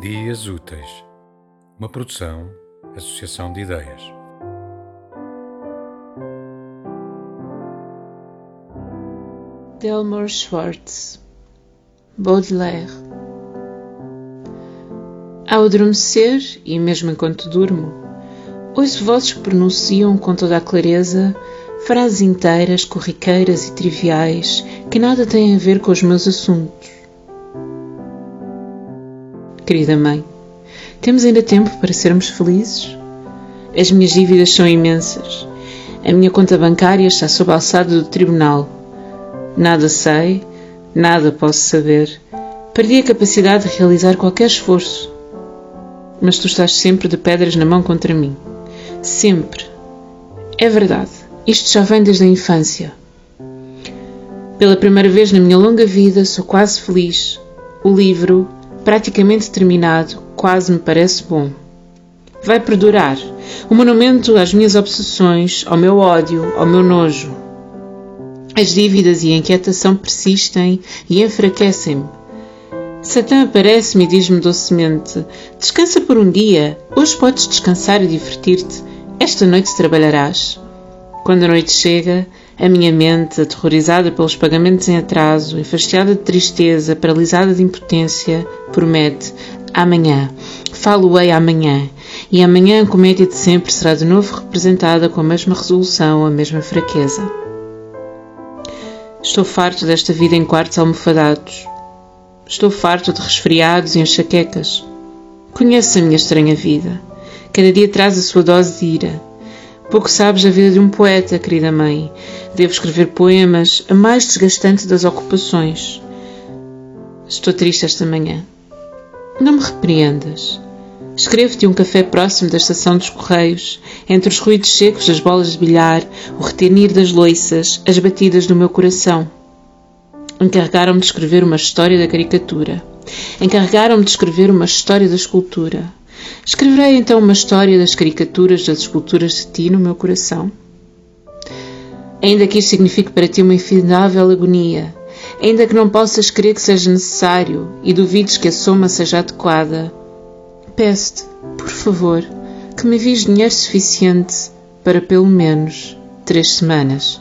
Dias Úteis, uma produção, associação de ideias. Delmore Schwartz, Baudelaire. Ao adormecer, e mesmo enquanto durmo, ouço vozes que pronunciam com toda a clareza frases inteiras, corriqueiras e triviais que nada têm a ver com os meus assuntos. Querida mãe, temos ainda tempo para sermos felizes? As minhas dívidas são imensas. A minha conta bancária está sob a alçada do tribunal. Nada sei, nada posso saber. Perdi a capacidade de realizar qualquer esforço. Mas tu estás sempre de pedras na mão contra mim. Sempre. É verdade. Isto já vem desde a infância. Pela primeira vez na minha longa vida sou quase feliz. O livro, praticamente terminado, quase me parece bom. Vai perdurar um monumento às minhas obsessões, ao meu ódio, ao meu nojo. As dívidas e a inquietação persistem e enfraquecem-me. Satã aparece-me e diz-me docemente: Descansa por um dia, hoje podes descansar e divertir-te, esta noite trabalharás. Quando a noite chega, a minha mente, aterrorizada pelos pagamentos em atraso, enfastiada de tristeza, paralisada de impotência, promete: amanhã, falo-ei amanhã, e amanhã a comédia de sempre será de novo representada com a mesma resolução, a mesma fraqueza. Estou farto desta vida em quartos almofadados. Estou farto de resfriados e enxaquecas. Conheço a minha estranha vida. Cada dia traz a sua dose de ira. Pouco sabes da vida de um poeta, querida mãe. Devo escrever poemas, a mais desgastante das ocupações. Estou triste esta manhã. Não me repreendas. Escrevo-te um café próximo da estação dos Correios, entre os ruídos secos das bolas de bilhar, o retenir das loiças, as batidas do meu coração. Encarregaram-me de escrever uma história da caricatura. Encarregaram-me de escrever uma história da escultura. Escreverei então uma história das caricaturas das esculturas de ti no meu coração. Ainda que isto signifique para ti uma infindável agonia, ainda que não possas crer que seja necessário e duvides que a soma seja adequada, peço-te, por favor, que me envies dinheiro suficiente para pelo menos três semanas.